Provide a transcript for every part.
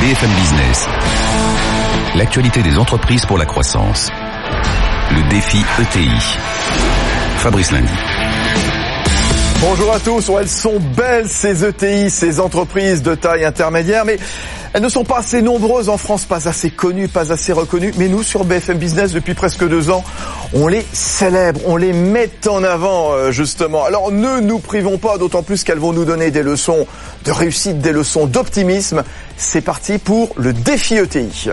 BFM Business. L'actualité des entreprises pour la croissance. Le défi ETI. Fabrice Lundi. Bonjour à tous, elles sont belles ces ETI, ces entreprises de taille intermédiaire, mais elles ne sont pas assez nombreuses en France, pas assez connues, pas assez reconnues. Mais nous, sur BFM Business, depuis presque deux ans, on les célèbre, on les met en avant, euh, justement. Alors ne nous privons pas, d'autant plus qu'elles vont nous donner des leçons de réussite, des leçons d'optimisme. C'est parti pour le défi ETI.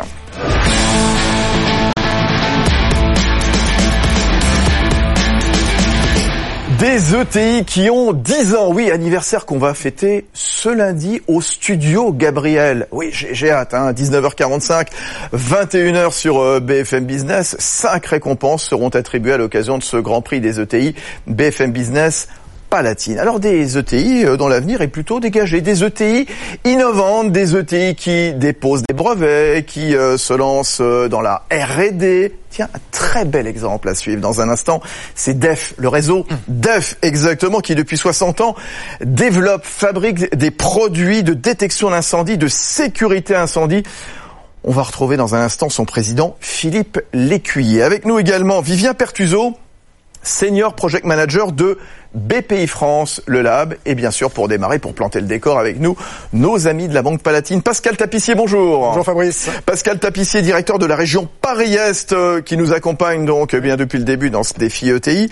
Des ETI qui ont 10 ans, oui, anniversaire qu'on va fêter ce lundi au studio Gabriel. Oui, j'ai hâte, hein, 19h45, 21h sur euh, BFM Business. Cinq récompenses seront attribuées à l'occasion de ce Grand Prix des ETI BFM Business palatine. Alors des ETI euh, dont l'avenir est plutôt dégagé, des ETI innovantes, des ETI qui déposent des brevets, qui euh, se lancent dans la R&D, Tiens, un très bel exemple à suivre dans un instant, c'est DEF, le réseau DEF exactement, qui depuis 60 ans développe, fabrique des produits de détection d'incendie, de sécurité incendie. On va retrouver dans un instant son président Philippe Lécuyer. Avec nous également Vivien Pertuso, senior project manager de BPI France, le lab, et bien sûr pour démarrer, pour planter le décor avec nous, nos amis de la Banque Palatine. Pascal Tapissier, bonjour. Bonjour Fabrice. Pascal Tapissier, directeur de la région Paris-Est, euh, qui nous accompagne donc eh bien depuis le début dans ce défi ETI.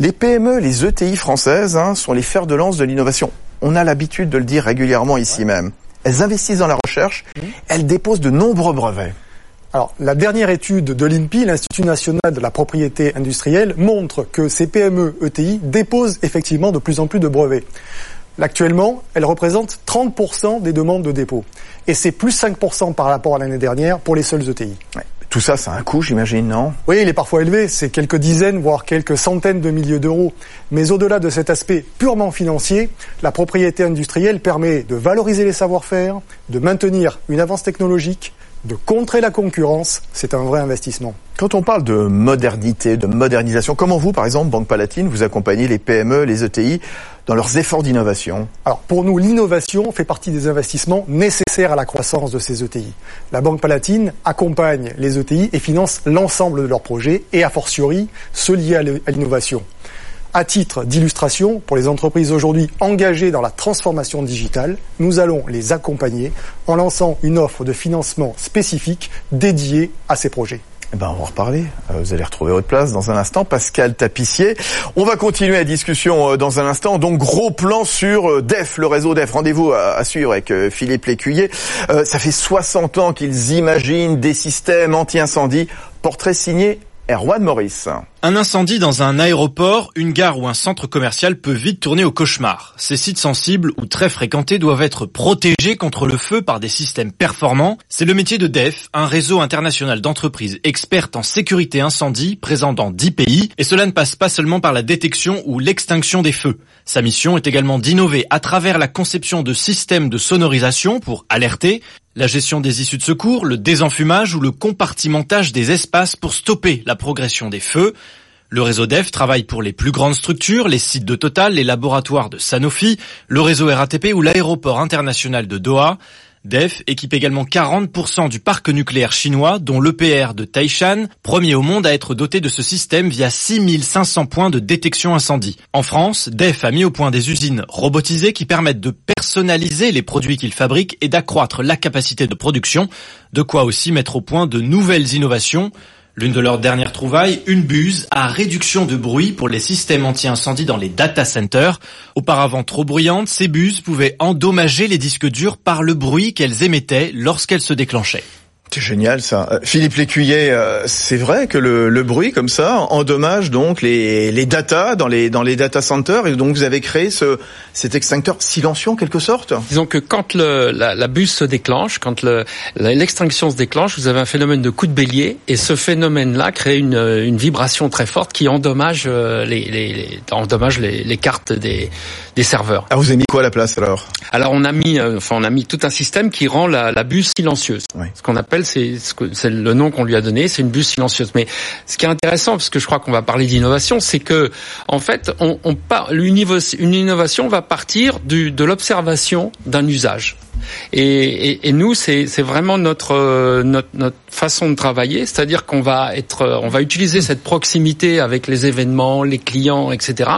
Les PME, les ETI françaises hein, sont les fers de lance de l'innovation. On a l'habitude de le dire régulièrement ici même. Elles investissent dans la recherche, elles déposent de nombreux brevets. Alors, la dernière étude de l'INPI, l'Institut national de la propriété industrielle, montre que ces PME ETI déposent effectivement de plus en plus de brevets. Actuellement, elles représentent 30% des demandes de dépôt. Et c'est plus 5% par rapport à l'année dernière pour les seules ETI. Tout ça, ça a un coût, j'imagine, non? Oui, il est parfois élevé. C'est quelques dizaines, voire quelques centaines de milliers d'euros. Mais au-delà de cet aspect purement financier, la propriété industrielle permet de valoriser les savoir-faire, de maintenir une avance technologique, de contrer la concurrence, c'est un vrai investissement. Quand on parle de modernité, de modernisation, comment vous, par exemple, Banque Palatine, vous accompagnez les PME, les ETI dans leurs efforts d'innovation? Alors pour nous, l'innovation fait partie des investissements nécessaires à la croissance de ces ETI. La Banque Palatine accompagne les ETI et finance l'ensemble de leurs projets et a fortiori ceux liés à l'innovation. À titre d'illustration, pour les entreprises aujourd'hui engagées dans la transformation digitale, nous allons les accompagner en lançant une offre de financement spécifique dédiée à ces projets. Eh ben, on va en reparler. Euh, vous allez retrouver votre place dans un instant. Pascal Tapissier. On va continuer la discussion euh, dans un instant. Donc, gros plan sur euh, DEF, le réseau DEF. Rendez-vous à suivre avec Philippe Lécuyer. Ça fait 60 ans qu'ils imaginent des systèmes anti-incendie. Portrait signé Erwan Maurice. Un incendie dans un aéroport, une gare ou un centre commercial peut vite tourner au cauchemar. Ces sites sensibles ou très fréquentés doivent être protégés contre le feu par des systèmes performants. C'est le métier de DEF, un réseau international d'entreprises expertes en sécurité incendie présent dans 10 pays. Et cela ne passe pas seulement par la détection ou l'extinction des feux. Sa mission est également d'innover à travers la conception de systèmes de sonorisation pour alerter, la gestion des issues de secours, le désenfumage ou le compartimentage des espaces pour stopper la progression des feux. Le réseau DEF travaille pour les plus grandes structures, les sites de Total, les laboratoires de Sanofi, le réseau RATP ou l'aéroport international de Doha. DEF équipe également 40% du parc nucléaire chinois, dont l'EPR de Taishan, premier au monde à être doté de ce système via 6500 points de détection incendie. En France, DEF a mis au point des usines robotisées qui permettent de personnaliser les produits qu'ils fabriquent et d'accroître la capacité de production, de quoi aussi mettre au point de nouvelles innovations L'une de leurs dernières trouvailles, une buse à réduction de bruit pour les systèmes anti-incendie dans les data centers. Auparavant trop bruyantes, ces buses pouvaient endommager les disques durs par le bruit qu'elles émettaient lorsqu'elles se déclenchaient. C'est génial ça. Euh, Philippe Lécuyer, euh, c'est vrai que le, le, bruit comme ça endommage donc les, les data dans les dans les data centers et donc vous avez créé ce cet extincteur silencieux en quelque sorte? Disons que quand le, la, la buse se déclenche, quand l'extinction se déclenche, vous avez un phénomène de coup de bélier et ce phénomène-là crée une, une vibration très forte qui endommage euh, les, les, les endommage les, les cartes des des serveurs. Ah vous avez mis quoi à la place alors? Alors on a mis enfin on a mis tout un système qui rend la, la buse silencieuse. Oui. Ce qu'on appelle c'est c'est le nom qu'on lui a donné, c'est une buse silencieuse. Mais ce qui est intéressant, parce que je crois qu'on va parler d'innovation, c'est que en fait, on, on une innovation va partir de l'observation d'un usage. Et, et, nous, c'est vraiment notre, notre, notre façon de travailler, c'est-à-dire qu'on va être, on va utiliser cette proximité avec les événements, les clients, etc.,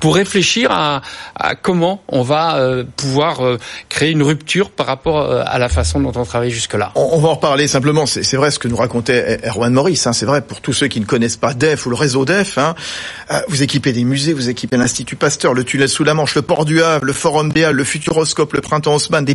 pour réfléchir à, à comment on va euh, pouvoir euh, créer une rupture par rapport euh, à la façon dont on travaille jusque-là. On, va en reparler simplement. C'est vrai ce que nous racontait Erwan Maurice. Hein, c'est vrai pour tous ceux qui ne connaissent pas DEF ou le réseau DEF. Hein, vous équipez des musées, vous équipez l'Institut Pasteur, le tunnel sous la Manche, le port du Havre, le Forum Béal, le Futuroscope, le Printemps Haussmann, des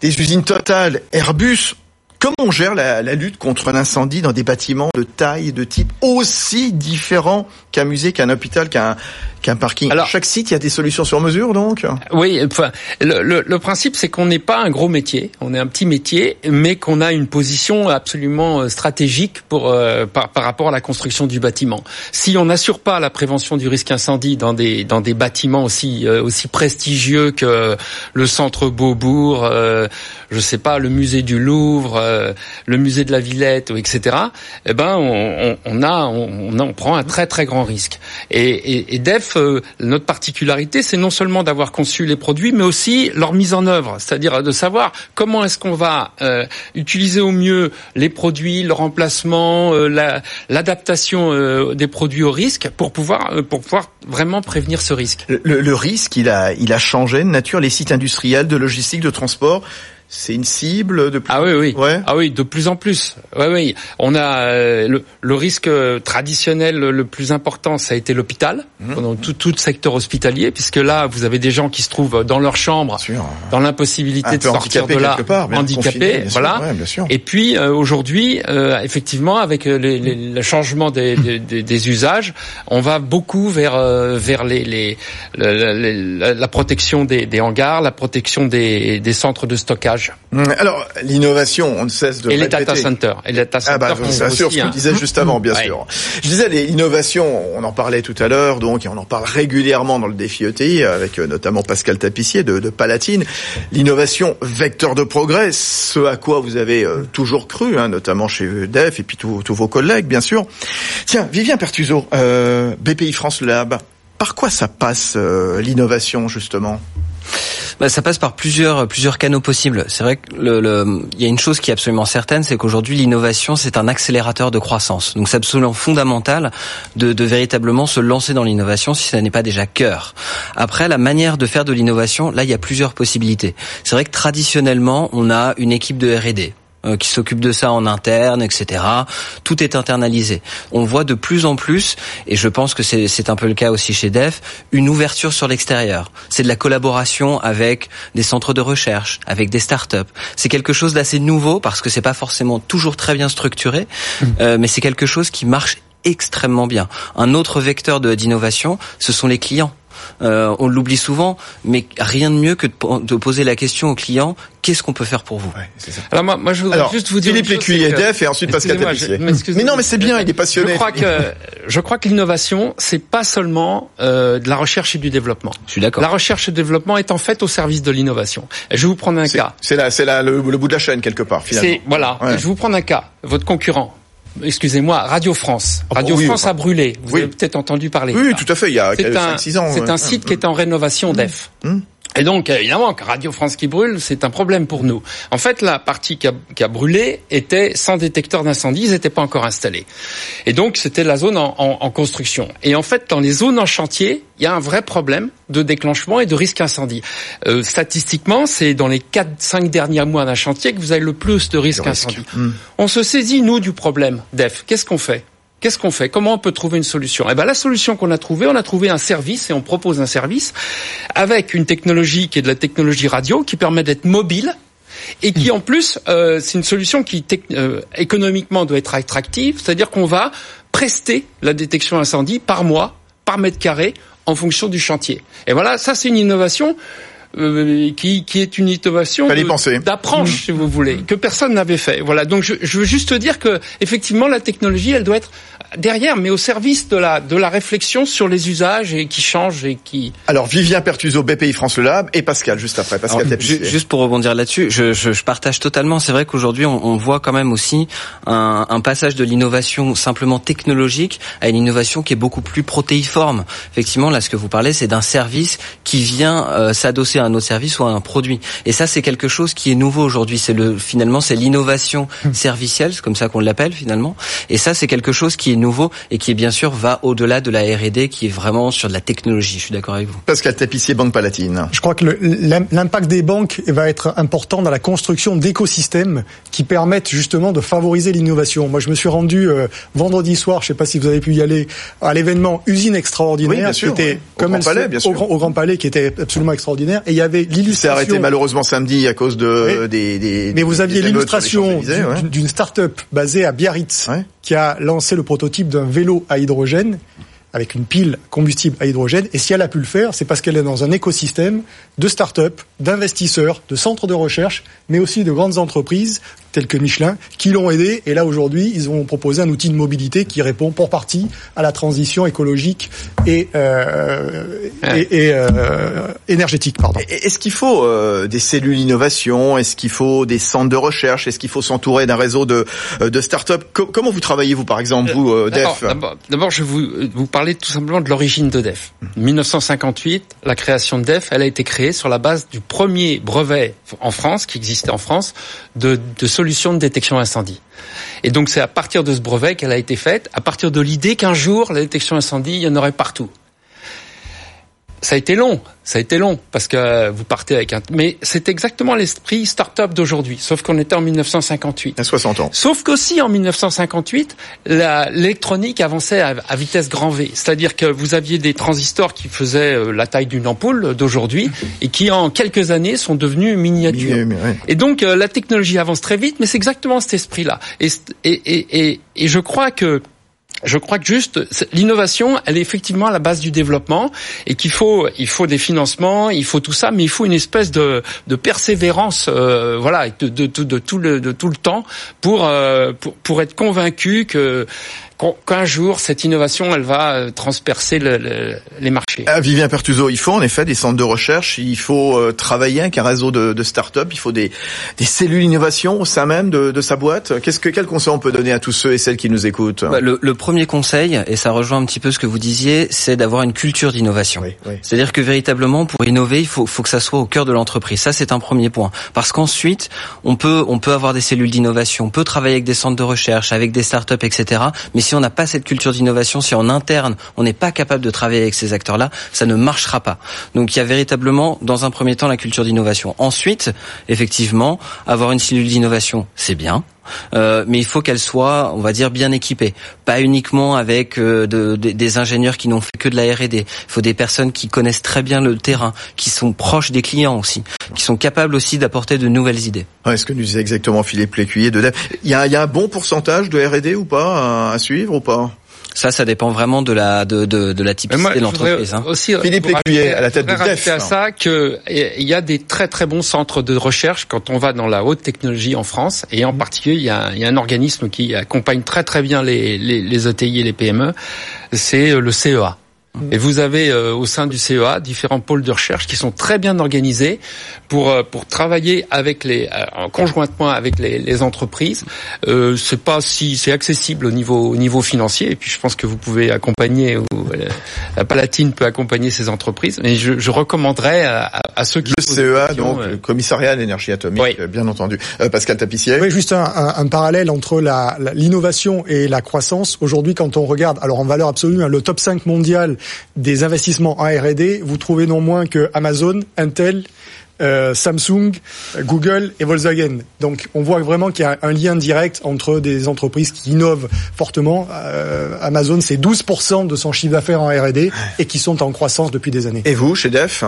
des usines totales, Airbus. Comment on gère la, la lutte contre l'incendie dans des bâtiments de taille et de type aussi différents qu'un musée, qu'un hôpital, qu'un qu'un parking. Alors, chaque site, il y a des solutions sur mesure, donc. Oui, enfin, le, le, le principe, c'est qu'on n'est pas un gros métier, on est un petit métier, mais qu'on a une position absolument euh, stratégique pour euh, par, par, rapport à la construction du bâtiment. Si on n'assure pas la prévention du risque incendie dans des dans des bâtiments aussi euh, aussi prestigieux que le Centre Beaubourg, je sais pas, le musée du Louvre, le musée de la Villette, etc. Eh ben, on, on, a on, on, prend un très très grand risque. Et, et, et DEF euh, notre particularité, c'est non seulement d'avoir conçu les produits, mais aussi leur mise en œuvre, c'est-à-dire de savoir comment est-ce qu'on va euh, utiliser au mieux les produits, le remplacement, euh, l'adaptation des produits au risque pour pouvoir pour pouvoir vraiment prévenir ce risque. Le, le risque, il a il a changé de nature les sites industriels, de logistique, de transport c'est une cible de plus ah oui oui. Ouais. ah oui de plus en plus. Ouais oui. On a euh, le, le, risque traditionnel le plus important ça a été l'hôpital. Mmh. pendant tout tout secteur hospitalier puisque là vous avez des gens qui se trouvent dans leur chambre dans l'impossibilité de sortir de là handicapés voilà. bien sûr. et puis euh, aujourd'hui euh, effectivement avec les, les, le changement des, des, des, usages on va beaucoup vers vers les, les la, la, protection des, des hangars la protection des, des centres de stockage Mmh, alors, l'innovation, on ne cesse de Et les data centers. Et les data centers. Ah bah, bien sûr, ce que je disais juste avant, bien sûr. Je disais, l'innovation, on en parlait tout à l'heure, donc, et on en parle régulièrement dans le défi ETI, avec euh, notamment Pascal Tapissier de, de Palatine. L'innovation, vecteur de progrès, ce à quoi vous avez euh, toujours cru, hein, notamment chez EDF et puis tous vos collègues, bien sûr. Tiens, Vivien Pertuso, euh, BPI France Lab, par quoi ça passe l'innovation, justement? Bah, ça passe par plusieurs plusieurs canaux possibles. C'est vrai que le, le, il y a une chose qui est absolument certaine, c'est qu'aujourd'hui l'innovation c'est un accélérateur de croissance. Donc c'est absolument fondamental de, de véritablement se lancer dans l'innovation si ça n'est pas déjà cœur. Après la manière de faire de l'innovation, là il y a plusieurs possibilités. C'est vrai que traditionnellement on a une équipe de R&D euh, qui s'occupe de ça en interne, etc. Tout est internalisé. On voit de plus en plus, et je pense que c'est un peu le cas aussi chez DEF, une ouverture sur l'extérieur. C'est de la collaboration avec des centres de recherche, avec des startups. C'est quelque chose d'assez nouveau parce que c'est pas forcément toujours très bien structuré, mmh. euh, mais c'est quelque chose qui marche extrêmement bien. Un autre vecteur d'innovation, ce sont les clients. Euh, on l'oublie souvent, mais rien de mieux que de, poser la question au client qu'est-ce qu'on peut faire pour vous? Alors moi, moi je voudrais juste vous dire Philippe Lécuyer, EDF et ensuite Pascal Tapissier. Mais non, mais c'est bien, il est passionné. Je crois que je crois que l'innovation, c'est pas seulement euh, de la recherche et du développement. Je suis d'accord. La recherche et le développement est en fait au service de l'innovation. Je vais vous prendre un cas. C'est là, c'est là le, bout de la chaîne quelque part finalement. Voilà. Je vais vous prendre un cas. Votre concurrent, excusez-moi, Radio France. Radio France a brûlé. Vous avez peut-être entendu parler. Oui, tout à fait, il y a 5-6 ans. C'est un site qui est en rénovation mmh. d'EF. Mmh. Et donc, évidemment, Radio France qui brûle, c'est un problème pour nous. En fait, la partie qui a, qui a brûlé était sans détecteur d'incendie, ils n'étaient pas encore installés. Et donc, c'était la zone en, en, en, construction. Et en fait, dans les zones en chantier, il y a un vrai problème de déclenchement et de risque incendie. Euh, statistiquement, c'est dans les 4-5 derniers mois d'un chantier que vous avez le plus de risque incendie. Mmh. On se saisit, nous, du problème, DEF. Qu'est-ce qu'on fait? Qu'est-ce qu'on fait? Comment on peut trouver une solution? Eh ben la solution qu'on a trouvée, on a trouvé un service et on propose un service avec une technologie qui est de la technologie radio qui permet d'être mobile et qui en plus euh, c'est une solution qui euh, économiquement doit être attractive, c'est-à-dire qu'on va prester la détection incendie par mois, par mètre carré en fonction du chantier. Et voilà, ça c'est une innovation euh, qui, qui est une innovation d'approche, mmh. si vous voulez, que personne n'avait fait. Voilà. Donc je, je, veux juste dire que effectivement la technologie, elle doit être derrière, mais au service de la de la réflexion sur les usages et qui changent et qui. Alors Vivien Pertuso, BPI France Le Lab et Pascal juste après. Pascal Alors, Juste pour rebondir là-dessus, je, je, je, partage totalement. C'est vrai qu'aujourd'hui on, on, voit quand même aussi un, un passage de l'innovation simplement technologique à une innovation qui est beaucoup plus protéiforme. Effectivement, là ce que vous parlez, c'est d'un service qui vient euh, s'adosser à un autre service ou à un produit. Et ça, c'est quelque chose qui est nouveau aujourd'hui. C'est le finalement c'est l'innovation hum. servicielle, c'est comme ça qu'on l'appelle finalement. Et ça, c'est quelque chose qui est nouveau et qui bien sûr va au-delà de la R&D, qui est vraiment sur de la technologie. Je suis d'accord avec vous. Pascal Tapissier, Banque Palatine. Je crois que l'impact des banques va être important dans la construction d'écosystèmes qui permettent justement de favoriser l'innovation. Moi, je me suis rendu euh, vendredi soir, je ne sais pas si vous avez pu y aller, à l'événement Usine extraordinaire, qui était comme au Grand, Palais, bien sûr. Au, Grand, au Grand Palais, qui était absolument extraordinaire. Et il y avait l'illustration. C'est arrêté malheureusement samedi à cause de oui. des, des, Mais vous aviez l'illustration d'une start-up basée à Biarritz ouais. qui a lancé le prototype d'un vélo à hydrogène avec une pile combustible à hydrogène. Et si elle a pu le faire, c'est parce qu'elle est dans un écosystème de start-up, d'investisseurs, de centres de recherche, mais aussi de grandes entreprises telles que Michelin, qui l'ont aidé. Et là, aujourd'hui, ils ont proposé un outil de mobilité qui répond pour partie à la transition écologique et, euh, et, et euh, énergétique. Pardon. Est-ce qu'il faut euh, des cellules innovation Est-ce qu'il faut des centres de recherche? Est-ce qu'il faut s'entourer d'un réseau de, de start-up? Comment vous travaillez, vous, par exemple, vous, euh, Def? D'abord, je vais vous, vous parler tout simplement de l'origine de Def. 1958, la création de Def, elle a été créée sur la base du premier brevet en France, qui existait en France, de, de solution de détection incendie. Et donc c'est à partir de ce brevet qu'elle a été faite, à partir de l'idée qu'un jour la détection incendie, il y en aurait partout. Ça a été long, ça a été long parce que vous partez avec un. Mais c'est exactement l'esprit start-up d'aujourd'hui, sauf qu'on était en 1958. À 60 ans. Sauf qu'aussi en 1958, l'électronique avançait à, à, vitesse grand V, c'est-à-dire que vous aviez des transistors qui faisaient euh, la taille d'une ampoule d'aujourd'hui et qui en quelques années sont devenus miniatures. Et donc euh, la technologie avance très vite, mais c'est exactement cet esprit-là. Et, et, et, et, et je crois que je crois que juste l'innovation, elle est effectivement à la base du développement et qu'il faut il faut des financements, il faut tout ça, mais il faut une espèce de, de persévérance, euh, voilà, de, tout le de tout le temps pour euh, pour, pour être convaincu que qu'un jour cette innovation elle va transpercer le, le, les marchés. Ah, Vivien Pertuso, il faut en effet des centres de recherche, il faut euh, travailler avec un réseau de, de start-up, il faut des, des cellules d'innovation au sein même de, de sa boîte. Qu'est-ce que quel conseil on peut donner à tous ceux et celles qui nous écoutent bah, le, le, premier conseil, et ça rejoint un petit peu ce que vous disiez, c'est d'avoir une culture d'innovation. Oui, oui. C'est-à-dire que véritablement pour innover, il faut, faut que ça soit au cœur de l'entreprise. Ça c'est un premier point. Parce qu'ensuite, on peut on peut avoir des cellules d'innovation, on peut travailler avec des centres de recherche, avec des start-up, etc. Mais si on n'a pas cette culture d'innovation, si en interne on n'est pas capable de travailler avec ces acteurs-là, ça ne marchera pas. Donc il y a véritablement, dans un premier temps, la culture d'innovation. Ensuite, effectivement, avoir une cellule d'innovation, c'est bien. Euh, mais il faut qu'elle soit, on va dire, bien équipée. Pas uniquement avec euh, de, de, des ingénieurs qui n'ont fait que de la R&D. Il faut des personnes qui connaissent très bien le terrain, qui sont proches des clients aussi, qui sont capables aussi d'apporter de nouvelles idées. Ouais, ce que nous disait exactement Philippe Lécuyer de Il y a, y a un bon pourcentage de R&D ou pas à, à suivre ou pas? Ça, ça dépend vraiment de la de de, de la typicité de l'entreprise. Hein. Aussi Philippe Lécuyer à la tête de DEF. à ça que il y a des très très bons centres de recherche quand on va dans la haute technologie en France et en mmh. particulier il y, a, il y a un organisme qui accompagne très très bien les les, les ETI et les PME, c'est le CEA. Et vous avez euh, au sein du CEA différents pôles de recherche qui sont très bien organisés pour euh, pour travailler avec les euh, conjointement avec les, les entreprises. Euh, c'est pas si c'est accessible au niveau au niveau financier. Et puis je pense que vous pouvez accompagner ou la Palatine peut accompagner ces entreprises. Mais je, je recommanderais à, à, ceux qui le CEA donc le commissariat à l'énergie atomique, oui. bien entendu. Pascal Tapissier. Oui, juste un, un, un parallèle entre la l'innovation et la croissance. Aujourd'hui, quand on regarde, alors en valeur absolue, hein, le top 5 mondial des investissements en R&D, vous trouvez non moins que Amazon, Intel, euh, Samsung, Google et Volkswagen. Donc on voit vraiment qu'il y a un lien direct entre des entreprises qui innovent fortement. Euh, Amazon, c'est 12% de son chiffre d'affaires en R&D et qui sont en croissance depuis des années. Et vous, chez Def?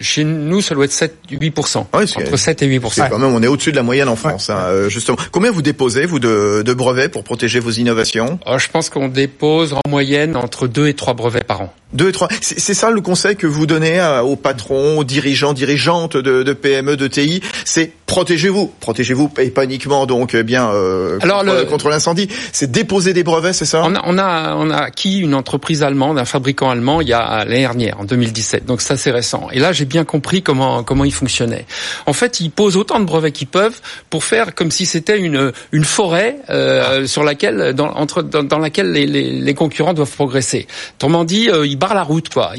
Chez nous, ça doit être 7-8%. Oui, entre 7 et 8%. C'est quand même, on est au-dessus de la moyenne en France, ouais. hein, justement. Combien vous déposez, vous, de, de brevets pour protéger vos innovations? Alors, Je pense qu'on dépose en moyenne entre 2 et 3 brevets par an. Deux et trois. C'est ça le conseil que vous donnez aux patrons, aux dirigeants, dirigeantes de, de PME, de TI, c'est protégez-vous, protégez-vous et pas uniquement donc eh bien euh, Alors contre, l'incendie, c'est déposer des brevets, c'est ça? On a, on a on a acquis une entreprise allemande, un fabricant allemand il y a l'année dernière en 2017. Donc ça c'est récent. Et là j'ai bien compris comment comment il fonctionnait. En fait, ils posent autant de brevets qu'ils peuvent pour faire comme si c'était une une forêt euh, sur laquelle dans entre dans, dans laquelle les, les, les, concurrents doivent progresser. Autrement dit, euh, barre la route, quoi.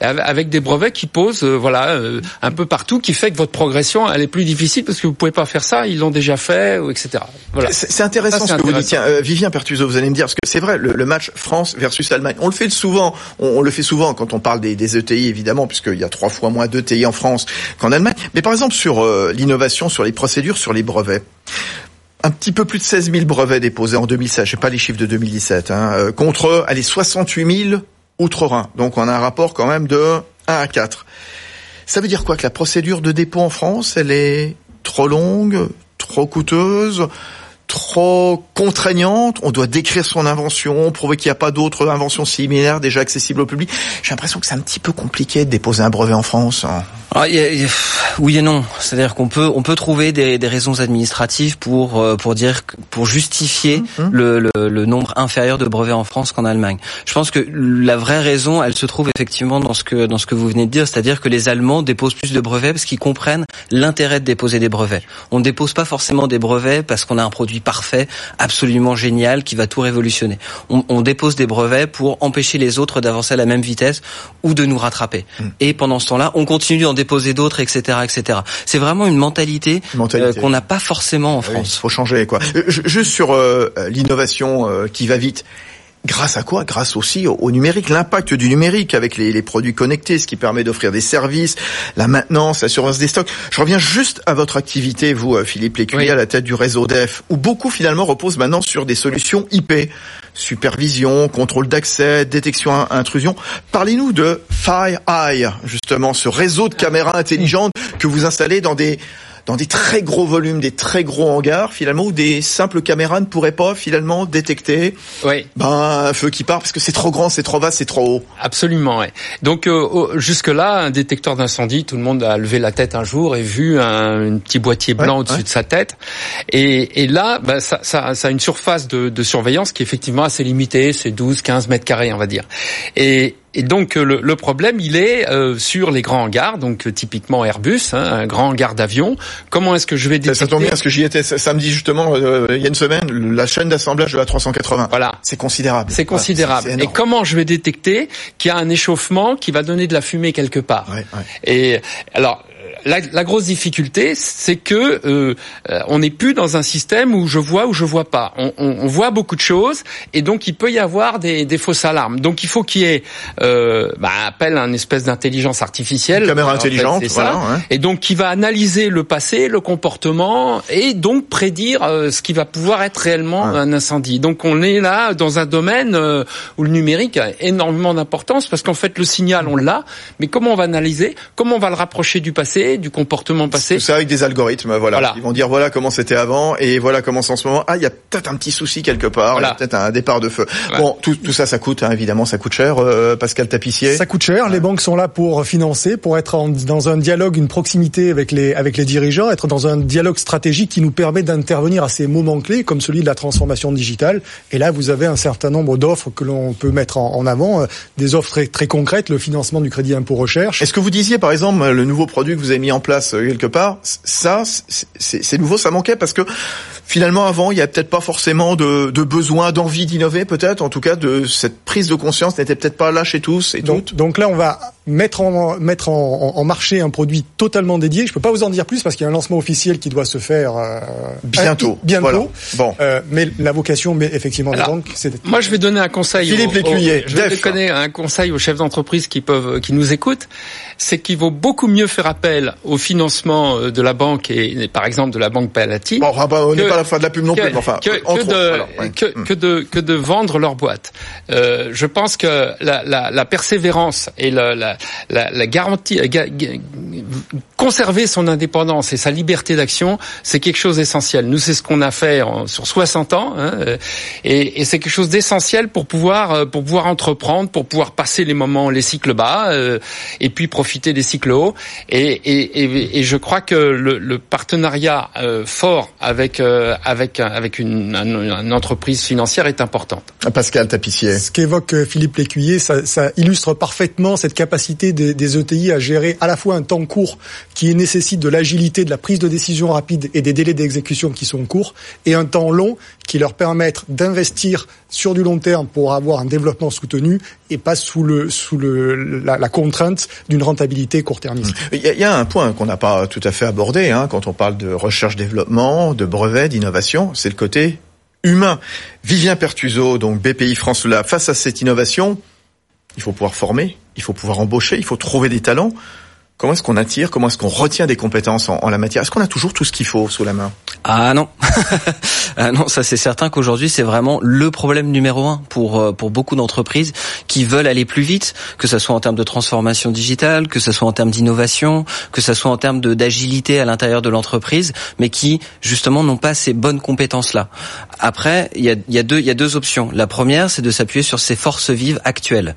avec des brevets qui posent, euh, voilà, euh, un peu partout, qui fait que votre progression, elle est plus difficile parce que vous pouvez pas faire ça, ils l'ont déjà fait, etc. Voilà. C'est intéressant ce que vous dites. Tiens, euh, Vivien Pertuso, vous allez me dire, parce que c'est vrai, le, match France versus Allemagne, on le fait souvent, on, le fait souvent quand on parle des, des ETI, évidemment, puisqu'il y a trois fois moins d'ETI en France qu'en Allemagne. Mais par exemple, sur l'innovation, sur les procédures, sur les brevets un petit peu plus de 16 000 brevets déposés en 2016, je sais pas les chiffres de 2017, hein, contre allez 68 000 outre-Rhin. Donc on a un rapport quand même de 1 à 4. Ça veut dire quoi Que la procédure de dépôt en France, elle est trop longue, trop coûteuse, trop contraignante, on doit décrire son invention, prouver qu'il n'y a pas d'autres inventions similaires déjà accessibles au public. J'ai l'impression que c'est un petit peu compliqué de déposer un brevet en France. Ah, oui et non. C'est-à-dire qu'on peut on peut trouver des, des, raisons administratives pour euh, pour dire pour justifier mmh, mmh. le, le, le, nombre inférieur de brevets en France qu'en Allemagne. Je pense que la vraie raison, elle se trouve effectivement dans ce que dans ce que vous venez de dire, c'est-à-dire que les Allemands déposent plus de brevets parce qu'ils comprennent l'intérêt de déposer des brevets. On ne dépose pas forcément des brevets parce qu'on a un produit parfait, absolument génial, qui va tout révolutionner. On, on dépose des brevets pour empêcher les autres d'avancer à la même vitesse ou de nous rattraper. Mmh. Et pendant ce temps-là, on continue d'en déposer d'autres, etc., etc. C'est vraiment une mentalité, euh, qu'on n'a pas forcément en France. Il faut changer, quoi. Euh, juste sur euh, l'innovation qui va vite. Grâce à quoi? Grâce aussi au, numérique, l'impact du numérique avec les, les, produits connectés, ce qui permet d'offrir des services, la maintenance, l'assurance des stocks. Je reviens juste à votre activité, vous, Philippe Lécuyer, à la tête du réseau DEF, où beaucoup finalement reposent maintenant sur des solutions IP supervision, contrôle d'accès, détection intrusion. Parlez-nous de FireEye, justement, ce réseau de caméras intelligentes que vous installez dans des dans des très gros volumes, des très gros hangars, finalement, où des simples caméras ne pourraient pas finalement détecter oui. ben, un feu qui part parce que c'est trop grand, c'est trop vaste, c'est trop haut. Absolument. Ouais. Donc euh, jusque-là, un détecteur d'incendie, tout le monde a levé la tête un jour et vu un, petit boîtier blanc au-dessus de sa tête. Et, et là, ben, ça, ça, ça, a une surface de, de surveillance qui est effectivement assez limitée, c'est 12-15 mètres carrés, on va dire. Et, et donc euh, le, le, problème, il est euh, sur les grands hangars, donc euh, typiquement Airbus, hein, un grand hangar d'avion. Comment est-ce que je vais détecter Ça, tombe bien parce que j'y étais samedi justement, il y a une semaine, la chaîne d'assemblage de la 380. Voilà, c'est considérable. C'est considérable. et comment je vais détecter qu'il y a un échauffement qui va donner de la fumée quelque part? Ouais, ouais. Et alors la, la, grosse difficulté, c'est que euh, on n'est plus dans un système où je vois ou je vois pas. On, on, on, voit beaucoup de choses et donc il peut y avoir des, des fausses alarmes. Donc il faut qu'il y ait euh, bah, appel à une espèce d'intelligence artificielle. Une caméra intelligente, voilà, hein. Et donc qui va analyser le passé, le comportement et donc prédire euh, ce qui va pouvoir être réellement un incendie. Donc on est là dans un domaine euh, où le numérique a énormément d'importance parce qu'en fait le signal on l'a, mais comment on va analyser, comment on va le rapprocher du passé? Du comportement passé. Tout ça avec des algorithmes, voilà. Ils vont dire voilà comment c'était avant et voilà comment c'est en ce moment. Ah, il y a peut-être un petit souci quelque part, il y a peut-être un départ de feu. Bon, tout, tout, ça, ça coûte hein, évidemment, ça coûte cher. Euh, Pascal Tapissier. Ça coûte cher. Les banques sont là pour financer, pour être en, dans un dialogue, une proximité avec les avec les dirigeants, être dans un dialogue stratégique qui nous permet d'intervenir à ces moments clés, comme celui de la transformation digitale. Et là, vous avez un certain nombre d'offres que l'on peut mettre en, en avant, euh, des offres très, très concrètes, le financement du crédit impôt recherche. Est-ce que vous disiez par exemple le nouveau produit que vous avez mis en place euh, quelque part, ça, c'est nouveau, ça manquait parce que finalement avant, il y a peut-être pas forcément de, de besoin, d'envie d'innover, peut-être. En tout cas, de cette prise de conscience n'était peut-être pas là chez tous et donc, toutes. Donc là, on va mettre en mettre en, en, marché un produit totalement dédié. Je peux pas vous en dire plus parce qu'il y a un lancement officiel qui doit se faire euh, bientôt. bientôt. Voilà. Bon. Euh, mais la vocation, mais effectivement, Alors, banques, c'est. Moi, je vais donner un conseil. Philippe Lécuyer, je vais donner un conseil aux chefs d'entreprise qui peuvent, qui nous écoutent, c'est qu'il vaut beaucoup mieux faire appel au financement euh, de la banque et, par exemple de la banque Palatine. Bon, bah, on n'est pas pas faire de la pub non plus, enfin, que, que, de, que, de, que de vendre leur boîte. Euh, je pense que la, la, la persévérance et la, la, la garantie, conserver son indépendance et sa liberté d'action, c'est quelque chose d'essentiel. Nous, c'est ce qu'on a fait en, sur 60 ans, hein, et, et c'est quelque chose d'essentiel pour pouvoir pour pouvoir entreprendre, pour pouvoir passer les moments, les cycles bas, euh, et puis profiter des cycles hauts. Et, et, et, et je crois que le, le partenariat euh, fort avec euh, avec avec une, une, entreprise financière est importante. Pascal Tapissier. Ce qu'évoque Philippe Lécuyer, ça, ça, illustre parfaitement cette capacité des, des, ETI à gérer à la fois un temps court qui nécessite de l'agilité, de la prise de décision rapide et des délais d'exécution qui sont courts, et un temps long qui leur permettent d'investir sur du long terme pour avoir un développement soutenu et pas sous le sous le la, contrainte d'une rentabilité court-termiste. Il y, a, un point qu'on n'a pas tout à fait abordé hein, quand on parle de recherche-développement, de brevets, d'innovation, c'est le côté humain. Vivien Pertuso, donc BPI France Lab, face à cette innovation, il faut pouvoir former, il faut pouvoir embaucher, il faut trouver des talents. Comment est-ce qu'on attire Comment est-ce qu'on retient des compétences en, en la matière? Est-ce qu'on a toujours tout ce qu'il faut sous la main? Ah non, ah non, ça c'est certain qu'aujourd'hui c'est vraiment le problème numéro un pour euh, pour beaucoup d'entreprises qui veulent aller plus vite, que ce soit en termes de transformation digitale, que ce soit en termes d'innovation, que ce soit en termes de d'agilité à l'intérieur de l'entreprise, mais qui justement n'ont pas ces bonnes compétences là. Après, il y a, y a deux il y a deux options. La première, c'est de s'appuyer sur ses forces vives actuelles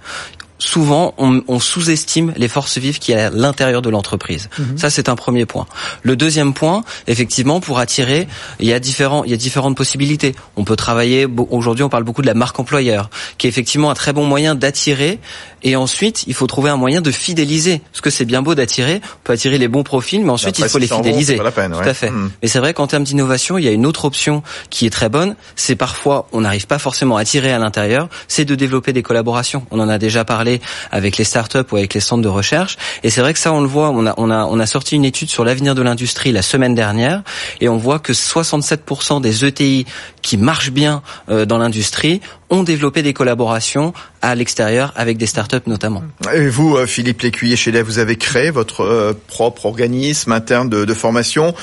souvent on, on sous-estime les forces vives qui y a à l'intérieur de l'entreprise. Mhm. Ça c'est un premier point. Le deuxième point, effectivement, pour attirer, il y a différents, il y a différentes possibilités. On peut travailler. Aujourd'hui, on parle beaucoup de la marque employeur, qui est effectivement un très bon moyen d'attirer. Et ensuite, il faut trouver un moyen de fidéliser. Parce que c'est bien beau d'attirer, on peut attirer les bons profils, mais ensuite il faut les fidéliser. la peine, Tout à fait. Mhm. Mais c'est vrai qu'en termes d'innovation, il y a une autre option qui est très bonne. C'est parfois, on n'arrive pas forcément à attirer à l'intérieur, c'est de développer des collaborations. On en a déjà parlé avec les startups ou avec les centres de recherche. Et c'est vrai que ça, on le voit. On a, on a, on a sorti une étude sur l'avenir de l'industrie la semaine dernière, et on voit que 67% des ETI qui marchent bien euh, dans l'industrie ont développé des collaborations à l'extérieur avec des startups notamment. Et vous, euh, Philippe Lécuyer, chez vous avez créé votre euh, propre organisme interne de, de formation.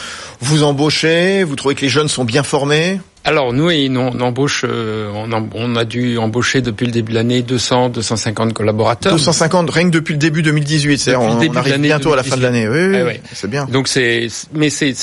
Vous embauchez, vous trouvez que les jeunes sont bien formés alors nous, on embauche, euh, on, a dû embaucher depuis le début de l'année 200, 250 collaborateurs. 250 rien que depuis le début 2018. C'est on, on arrive bientôt à la fin de l'année. Oui, oui, oui. c'est bien. Donc c'est, mais c'est,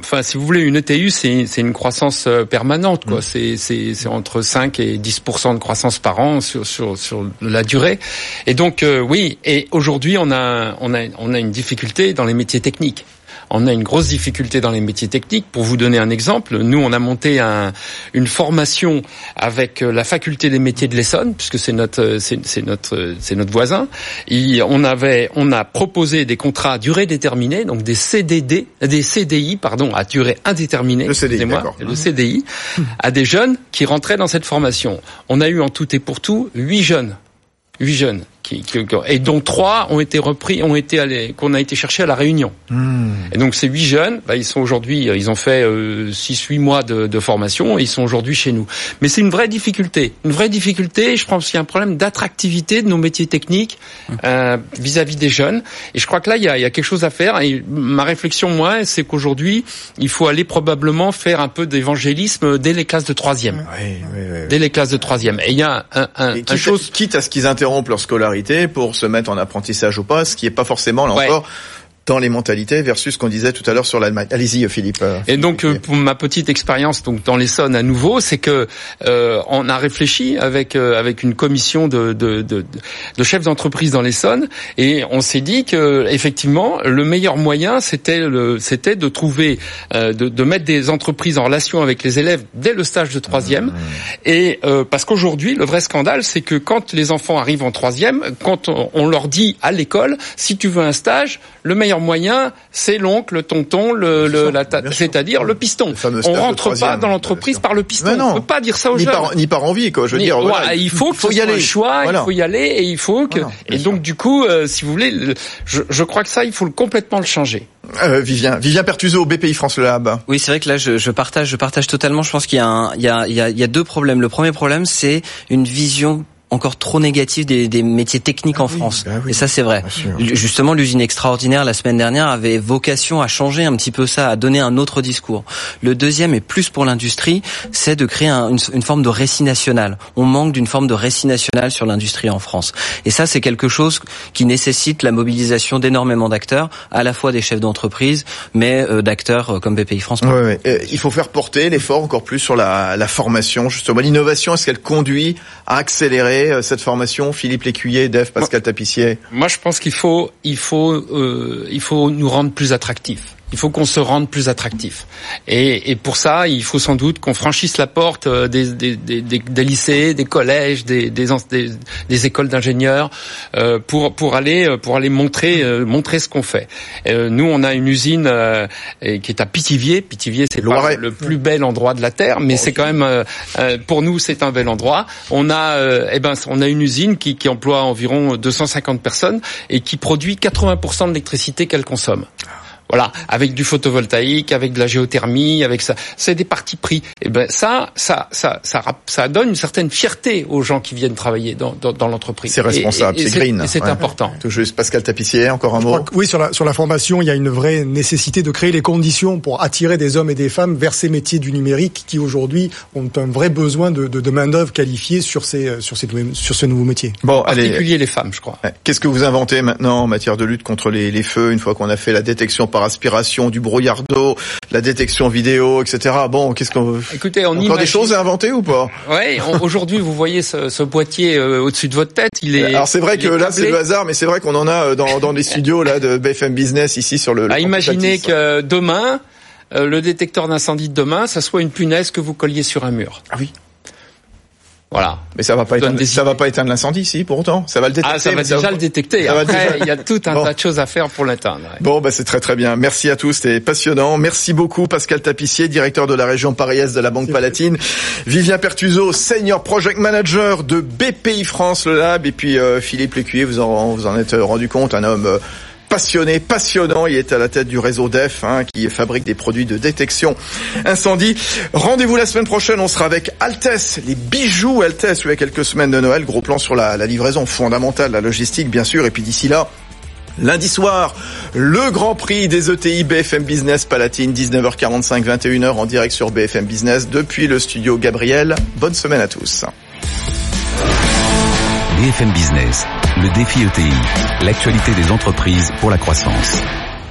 enfin si vous voulez une ETU, c'est, c'est une croissance euh, permanente quoi. Mm. C'est, c'est, c'est entre 5 et 10 de croissance par an sur sur sur la durée. Et donc euh, oui. Et aujourd'hui, on a on a on a une difficulté dans les métiers techniques on a une grosse difficulté dans les métiers techniques. Pour vous donner un exemple, nous, on a monté un, une formation avec euh, la faculté des métiers de l'Essonne, puisque c'est notre, euh, c'est notre, euh, c'est notre voisin. Et on avait, on a proposé des contrats à durée déterminée, donc des CDD, des CDI, pardon, à durée indéterminée. Le CDI, le CDI, à des jeunes qui rentraient dans cette formation. On a eu en tout et pour tout huit jeunes, huit jeunes et dont trois ont été repris, ont été qu'on a été chercher à la Réunion. Hmm. Et donc ces huit jeunes, bah, ils sont aujourd'hui, euh, ils ont fait euh, six, huit mois de, de, formation, et ils sont aujourd'hui chez nous. Mais c'est une vraie difficulté, une vraie difficulté. Je pense qu'il y a un problème d'attractivité de nos métiers techniques hmm. euh, vis-à-vis des jeunes. Et je crois que là, il y a, il y a quelque chose à faire. Et ma réflexion, moi, c'est qu'aujourd'hui, il faut aller probablement faire un peu d'évangélisme dès les classes de troisième. Oui, oui, oui, dès les classes de troisième. Et il y a un, un, un chose... quitte à ce qu'ils interrompent leur scolarité pour se mettre en apprentissage ou pas, ce qui est pas forcément là encore dans les mentalités versus ce qu'on disait tout à l'heure sur l'Allemagne. Allez-y, Philippe. Et donc, euh, pour ma petite expérience donc dans l'Essonne à nouveau, c'est que euh, on a réfléchi avec euh, avec une commission de de, de, de chefs d'entreprise dans l'Essonne et on s'est dit que effectivement le meilleur moyen c'était le c'était de trouver de, de mettre des entreprises en relation avec les élèves dès le stage de troisième mmh. et parce qu'aujourd'hui le vrai scandale c'est que quand les enfants arrivent en troisième, quand on, on leur dit à l'école si tu veux un stage, le meilleur moyen, c'est l'oncle, le tonton, le, le c'est-à-dire le piston. On rentre pas dans l'entreprise par le piston. On peut pas dire ça aux ni jeunes. Par, ni par envie, quoi. Je veux dire, il faut, faut y aller. Un choix, il faut y aller et il faut que. et donc du coup, euh, si vous voulez, je, je crois que ça, il faut complètement le changer. Euh, Vivien, Vivien Pertuzo, BPI France Le Lab. Oui, c'est vrai que là, je, je, partage, je partage totalement. Je pense qu'il a, il y a deux problèmes. Le premier problème, c'est une vision encore trop négatif des, des métiers techniques en oui, France. bah oui, et ça, c'est vrai. Justement, l'usine extraordinaire la semaine dernière avait vocation à changer un petit peu ça, à donner un autre discours. Le deuxième, et plus pour l'industrie, c'est de créer un- une, une forme de récit national. On manque d'une forme de récit national sur l'industrie en France. Et ça, c'est quelque chose qui nécessite la mobilisation d'énormément d'acteurs, à la fois des chefs d'entreprise, mais euh, d'acteurs euh, comme BPI France. Ouais, ouais. Euh, il faut faire porter l'effort encore plus sur la, la formation, justement. L'innovation, est-ce qu'elle conduit à accélérer euh, cette formation Philippe Lécuyer, Dave, Pascal Tapissier? Moi, je pense qu'il faut, il faut, euh, il faut nous rendre plus attractifs. Il faut qu'on se rende plus attractif. Et, et pour ça, il faut sans doute qu'on franchisse la porte euh, des, des, des, des- lycées, des collèges, des, des, écoles d'ingénieurs euh, pour pour aller euh, pour aller montrer euh, montrer ce qu'on fait. Euh, nous, on a une usine euh, qui est à Pithiviers. Pithiviers, c'est pas le plus bel endroit de la terre, mais c'est quand même pour nous, c'est un bel endroit. On a euh, eh ben on a une usine qui, qui emploie environ 250 personnes et qui produit 80% de l'électricité qu'elle consomme. Voilà, avec du photovoltaïque, avec de la géothermie, avec ça, c'est des parties pris. Et ben ça, ça, ça, ça, ça donne une certaine fierté aux gens qui viennent travailler dans, dans, dans l'entreprise. C'est responsable, c'est green. Et c'est Ouais. important. Tout juste, Pascal Tapissier, encore un Je mot que oui, sur la, sur la formation, il y a une vraie nécessité de créer les conditions pour attirer des hommes et des femmes vers ces métiers du numérique qui aujourd'hui ont un vrai besoin de, de, de main-d'œuvre qualifiée sur ces, sur ces, sur ce nouveau métier. Bon, En allez. particulier les femmes, je crois. Qu'est-ce que vous inventez maintenant en matière de lutte contre les, les feux une fois qu'on a fait la détection par aspiration, du brouillard d'eau, la détection vidéo, etc. Bon, qu'est-ce qu'on Écoutez, on encore imagine... des choses à inventer ou pas Ouais, aujourd'hui, vous voyez ce, ce boîtier euh, au-dessus de votre tête, il est. Alors c'est vrai que là c'est le hasard, mais c'est vrai qu'on en a euh, dans, dans les studios là de BFM Business ici sur le. le À imaginer que demain, euh, le détecteur d'incendie de demain, ça soit une punaise que vous colliez sur un mur. Ah oui. Voilà. Mais ça va pas éteindre, ça va pas éteindre l'incendie, si pour autant. Ça va le détecter. Ah, ça va déjà le détecter. Après, déjà- il y a tout un Bon. tas de choses à faire pour l'atteindre. ouais. Bon, bah c'est très très bien. Merci à tous, c'était passionnant. Merci beaucoup Pascal Tapissier, directeur de la région Paris-Est de la Banque Palatine. Vivien Pertuso, senior project manager de BPI France le Lab, et puis euh, Philippe Lécuyer, vous en vous en êtes rendu compte, un homme euh, passionné, passionnant. Il est à la tête du réseau DEF, hein, qui fabrique des produits de détection incendie. Rendez-vous la semaine prochaine. On sera avec Altes, les bijoux Altes. Il y a quelques semaines de Noël. Gros plan sur la, la livraison fondamentale, la logistique, bien sûr. Et puis d'ici là. Lundi soir, le Grand Prix des ETI BFM Business Palatine, 19h45, 21h en direct sur BFM Business depuis le studio Gabriel. Bonne semaine à tous. BFM Business, le défi ETI, l'actualité des entreprises pour la croissance.